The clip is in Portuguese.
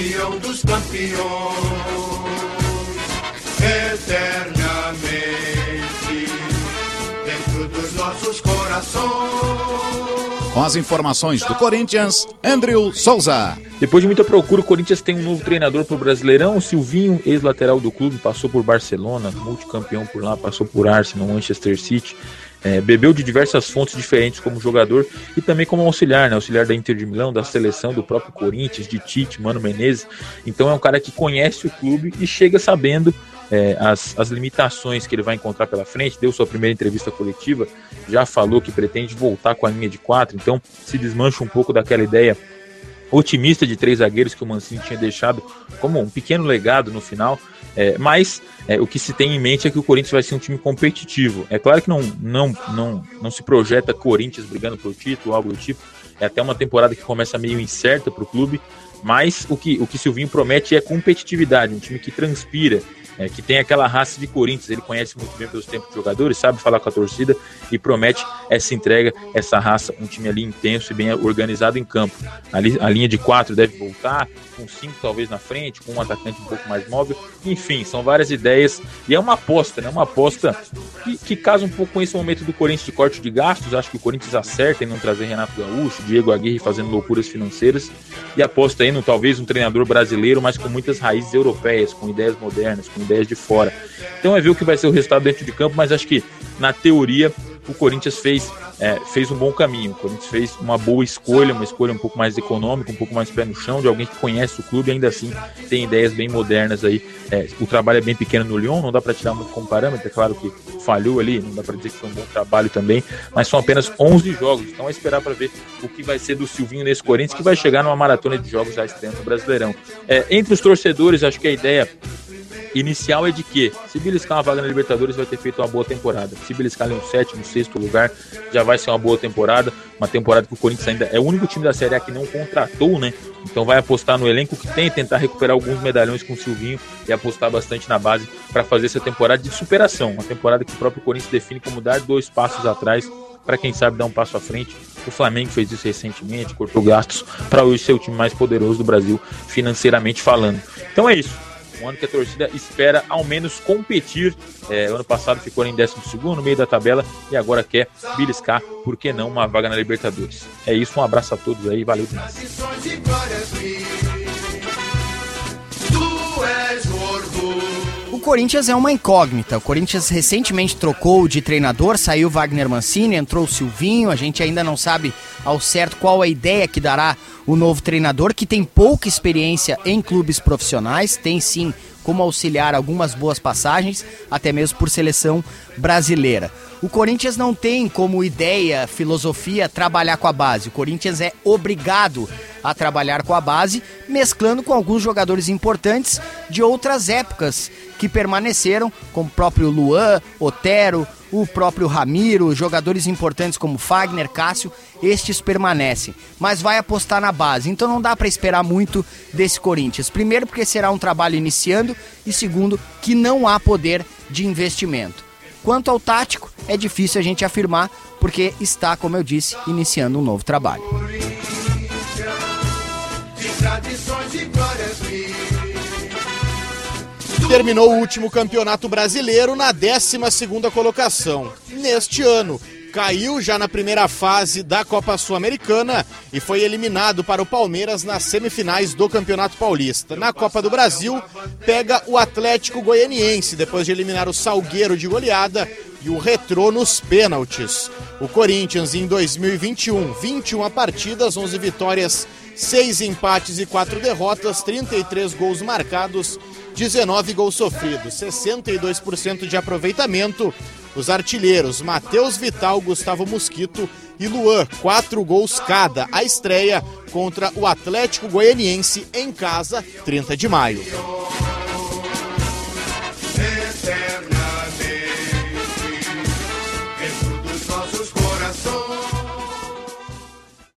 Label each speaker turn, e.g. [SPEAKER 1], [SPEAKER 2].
[SPEAKER 1] campeão dos campeões, eternamente dentro dos nossos corações.
[SPEAKER 2] Com as informações do Corinthians, Andrew Souza.
[SPEAKER 3] Depois de muita procura, o Corinthians tem um novo treinador para o Brasileirão. O Silvinho, ex-lateral do clube, passou por Barcelona, multicampeão por lá, passou por Arsenal, Manchester City. É, bebeu de diversas fontes diferentes como jogador e também como auxiliar, né? Auxiliar da Inter de Milão, da seleção, do próprio Corinthians, de Tite, Mano Menezes. Então é um cara que conhece o clube e chega sabendo é, as, as limitações que ele vai encontrar pela frente. Deu sua primeira entrevista coletiva, já falou que pretende voltar com a linha de quatro, então se desmancha um pouco daquela ideia otimista de três zagueiros que o Mancini tinha deixado como um pequeno legado no final. É, mas é, o que se tem em mente é que o Corinthians vai ser um time competitivo. É claro que não, não, não, não se projeta Corinthians brigando pelo título, algo do tipo. É até uma temporada que começa meio incerta para o clube, mas o que o que Silvinho promete é competitividade, um time que transpira, é, que tem aquela raça de Corinthians, ele conhece muito bem pelos tempos de jogadores, sabe falar com a torcida e promete essa entrega, essa raça, um time ali intenso e bem organizado em campo. A linha de quatro deve voltar, com cinco talvez na frente, com um atacante um pouco mais móvel. Enfim, são várias ideias e é uma aposta, né? Uma aposta que, que casa um pouco com esse momento do Corinthians de corte de gastos. Acho que o Corinthians acerta em não trazer Renato Gaúcho, Diego Aguirre fazendo loucuras financeiras e aposta aí no talvez um treinador brasileiro, mas com muitas raízes europeias, com ideias modernas, com ideias de fora. Então é ver o que vai ser o resultado dentro de campo, mas acho que na teoria o Corinthians fez, é, fez um bom caminho. O Corinthians fez uma boa escolha, uma escolha um pouco mais econômica, um pouco mais pé no chão, de alguém que conhece o clube e ainda assim tem ideias bem modernas aí. É, o trabalho é bem pequeno no Lyon, não dá para tirar muito como parâmetro, é claro que falhou ali, não dá para dizer que foi um bom trabalho também, mas são apenas 11 jogos, então é esperar para ver o que vai ser do Silvinho nesse Corinthians, que vai chegar numa maratona de jogos já estreando no Brasileirão. É, entre os torcedores, acho que a ideia inicial é de que, se beliscar uma vaga na Libertadores, vai ter feito uma boa temporada. Se beliscar em um sétimo, sexto lugar, já vai ser uma boa temporada. Uma temporada que o Corinthians ainda é o único time da Série A que não contratou, né? Então vai apostar no elenco que tem, tentar recuperar alguns medalhões com o Silvinho e apostar bastante na base para fazer essa temporada de superação. Uma temporada que o próprio Corinthians define como dar dois passos atrás para quem sabe dar um passo à frente. O Flamengo fez isso recentemente, cortou gastos para hoje ser o time mais poderoso do Brasil, financeiramente falando. Então é isso um ano que a torcida espera ao menos competir. É, ano passado ficou em 12 no meio da tabela e agora quer beliscar, por que não, uma vaga na Libertadores. É isso, um abraço a todos aí, valeu demais.
[SPEAKER 4] Corinthians é uma incógnita. O Corinthians recentemente trocou de treinador, saiu Wagner Mancini, entrou o Silvinho. A gente ainda não sabe ao certo qual a ideia que dará o novo treinador, que tem pouca experiência em clubes profissionais, tem sim como auxiliar algumas boas passagens, até mesmo por seleção brasileira. O Corinthians não tem como ideia, filosofia, trabalhar com a base. O Corinthians é obrigado a trabalhar com a base, mesclando com alguns jogadores importantes de outras épocas que permaneceram, como o próprio Luan, Otero, o próprio Ramiro, jogadores importantes como Fagner, Cássio, estes permanecem, mas vai apostar na base. Então não dá para esperar muito desse Corinthians. Primeiro porque será um trabalho iniciando e segundo que não há poder de investimento. Quanto ao tático, é difícil a gente afirmar porque está, como eu disse, iniciando um novo trabalho.
[SPEAKER 5] Terminou o último campeonato brasileiro na 12 colocação. Neste ano, caiu já na primeira fase da Copa Sul-Americana e foi eliminado para o Palmeiras nas semifinais do Campeonato Paulista. Na Copa do Brasil, pega o Atlético Goianiense depois de eliminar o Salgueiro de goleada e o Retrô nos pênaltis. O Corinthians em 2021, 21 partidas, 11 vitórias, 6 empates e 4 derrotas, 33 gols marcados 19 gols sofridos, 62% de aproveitamento. Os artilheiros Matheus Vital, Gustavo Mosquito e Luan, quatro gols cada. A estreia contra o Atlético Goianiense em casa, 30 de maio.